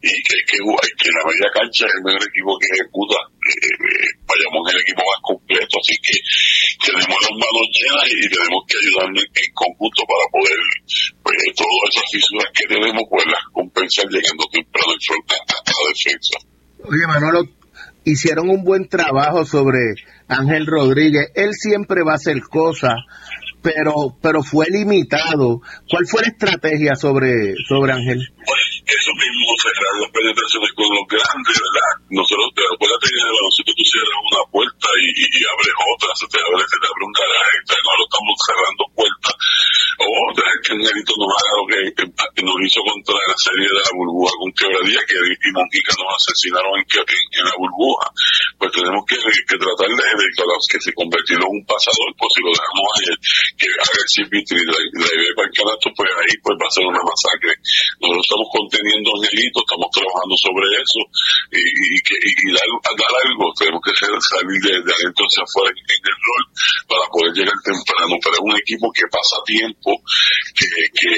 Speaker 6: y que, que, que la media cancha es el mejor equipo que ejecuta. Eh, vayamos el equipo más completo. Así que tenemos las manos llenas y tenemos que ayudarnos en conjunto para poder, pues, todas esas fisuras que tenemos, pues las compensar llegando temprano en frente a la defensa.
Speaker 2: Oye, Manolo, hicieron un buen trabajo sobre Ángel Rodríguez. Él siempre va a hacer cosas, pero pero fue limitado. ¿Cuál fue la estrategia sobre sobre Ángel?
Speaker 6: Pues eso mismo, cerrar las penetraciones con los grandes, ¿verdad? Nosotros, acuérdate que en el tú cierras una puerta y, abres otra, se te abre, se te abre un garaje, entonces nosotros estamos cerrando puertas. O dejar que Angelito nos haga lo que, nos hizo contra la serie de la burbuja con quebradilla, que y Monquica nos asesinaron en, en, en, la burbuja. Pues tenemos que, tratar de, de, que se convirtió en un pasador, pues si lo dejamos ayer, que haga el CP3 y la, la idea para el canasto, pues ahí pues va a ser una masacre. Nosotros estamos conteniendo Angelito, estamos trabajando sobre eso y, y, que, y dar, dar, algo, tenemos que salir de, de adentro hacia afuera en, en, el rol para poder llegar temprano, pero es un equipo que pasa tiempo, que, que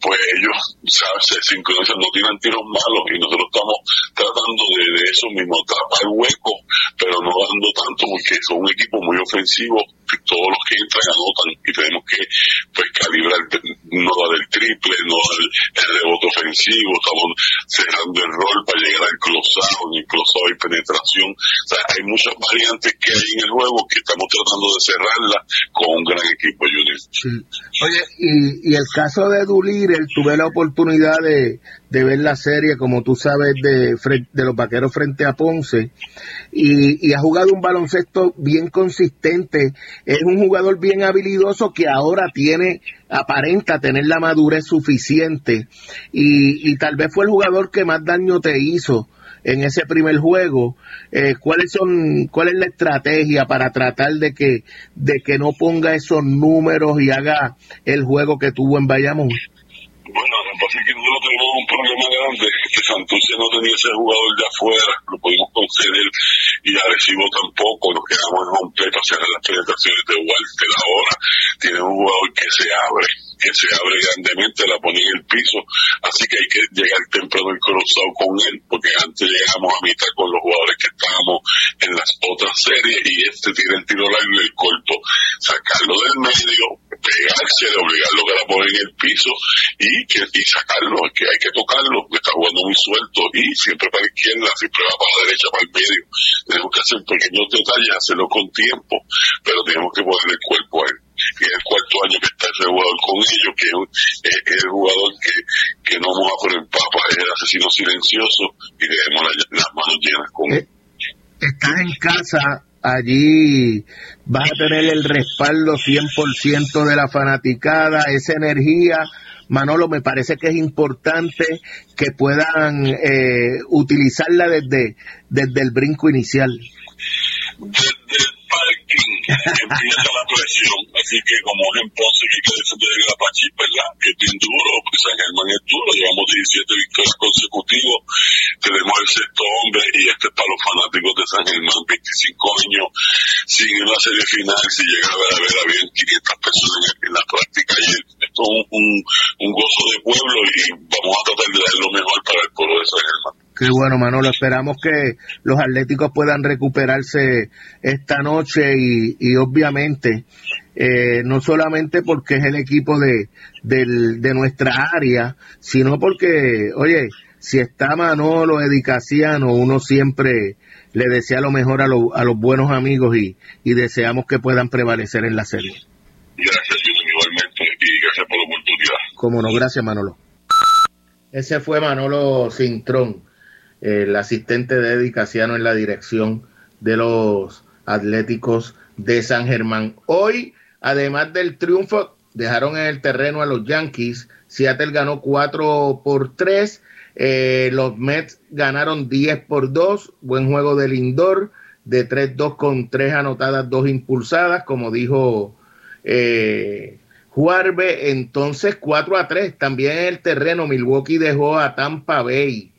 Speaker 6: pues ellos ¿sabes? se sincronizan, no tienen tiros malos y nosotros estamos tratando de, de eso mismo, tapar hueco, pero no dando tanto porque son un equipo muy ofensivo todos los que entran anotan y tenemos que pues calibrar no dar el triple, no dar el, rebote ofensivo, estamos cerrando el rol para llegar al en el closado hay penetración, o sea, hay muchas variantes que hay en el juego que estamos tratando de cerrarla con un gran equipo Junior.
Speaker 2: Sí. Oye, y, y el caso de Dulir, tuve la oportunidad de, de ver la serie, como tú sabes, de, de los vaqueros frente a Ponce, y, y, ha jugado un baloncesto bien consistente. Es un jugador bien habilidoso que ahora tiene, aparenta tener la madurez suficiente, y, y tal vez fue el jugador que más daño te hizo en ese primer juego. Eh, ¿Cuáles son, cuál es la estrategia para tratar de que, de que no ponga esos números y haga el juego que tuvo en Bayamón?
Speaker 6: Bueno, parece que nosotros tenemos un problema grande, que Santurce no tenía ese jugador de afuera, lo pudimos conceder y Arecibo tampoco, nos quedamos en para cerrar las penetraciones de Walter ahora, tiene un jugador que se abre, que se abre grandemente, la pone en el piso, así que hay que llegar temprano el cruzado con él, porque antes llegamos a mitad con los jugadores que estábamos en las otras series y este tiene el tiro largo y el corto, sacarlo del medio, pegarse, obligarlo a la poner en el piso y que y sacarlo, que hay que tocarlo, que está jugando muy suelto y siempre para la izquierda, siempre va para la derecha, para el medio. Tenemos que hacer pequeños detalles, hacerlo con tiempo, pero tenemos que poner el cuerpo a él. Y es el cuarto año que está ese jugador con ellos, que es, es el jugador que, que no moja por el papa, es el asesino silencioso y dejemos la, las manos llenas con él.
Speaker 2: Estás en casa, allí vas a tener el respaldo 100% de la fanaticada, esa energía. Manolo, me parece que es importante que puedan eh, utilizarla desde, desde el brinco inicial.
Speaker 6: Desde empieza la presión, así que como es en Ponce que quede de la Pachi, ¿verdad? Que es bien duro, porque San Germán es duro, llevamos 17 victorias consecutivas, tenemos el sexto hombre y este es para los fanáticos de San Germán, 25 años sin una serie final, si llega a ver a bien 500 personas en, en la práctica y esto es un, un, un gozo de pueblo y vamos a tratar de dar lo mejor para el pueblo de San Germán.
Speaker 2: Qué bueno, Manolo. Esperamos que los atléticos puedan recuperarse esta noche y, y obviamente, eh, no solamente porque es el equipo de, del, de nuestra área, sino porque, oye, si está Manolo Edicaciano, uno siempre le desea lo mejor a, lo, a los buenos amigos y, y deseamos que puedan prevalecer en la serie.
Speaker 6: Gracias, igualmente, y gracias por la oportunidad.
Speaker 2: Como no, gracias, Manolo. Ese fue Manolo Cintrón el asistente de Eddie Casiano en la dirección de los Atléticos de San Germán. Hoy, además del triunfo, dejaron en el terreno a los Yankees. Seattle ganó 4 por 3. Eh, los Mets ganaron 10 por 2. Buen juego del Lindor de 3-2 con 3 anotadas, 2 impulsadas, como dijo eh, Juarbe. Entonces 4 a 3. También en el terreno, Milwaukee dejó a Tampa Bay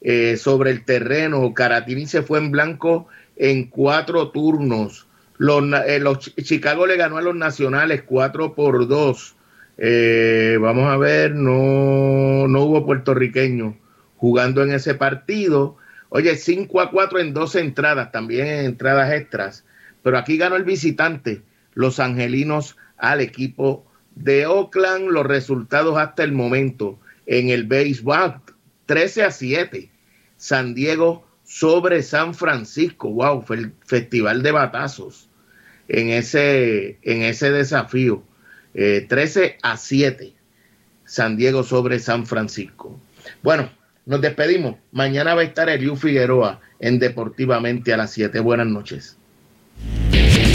Speaker 2: eh, sobre el terreno. Caratini se fue en blanco en cuatro turnos. Los, eh, los, Chicago le ganó a los Nacionales cuatro por dos. Eh, vamos a ver, no, no hubo puertorriqueño jugando en ese partido. Oye, 5 a 4 en dos entradas, también en entradas extras. Pero aquí ganó el visitante, los angelinos, al equipo de Oakland. Los resultados hasta el momento en el béisbol, 13 a 7. San Diego sobre San Francisco. Wow, fue el festival de batazos en ese, en ese desafío. 13 eh, a 7. San Diego sobre San Francisco. Bueno, nos despedimos. Mañana va a estar Eliu Figueroa en Deportivamente a las 7. Buenas noches.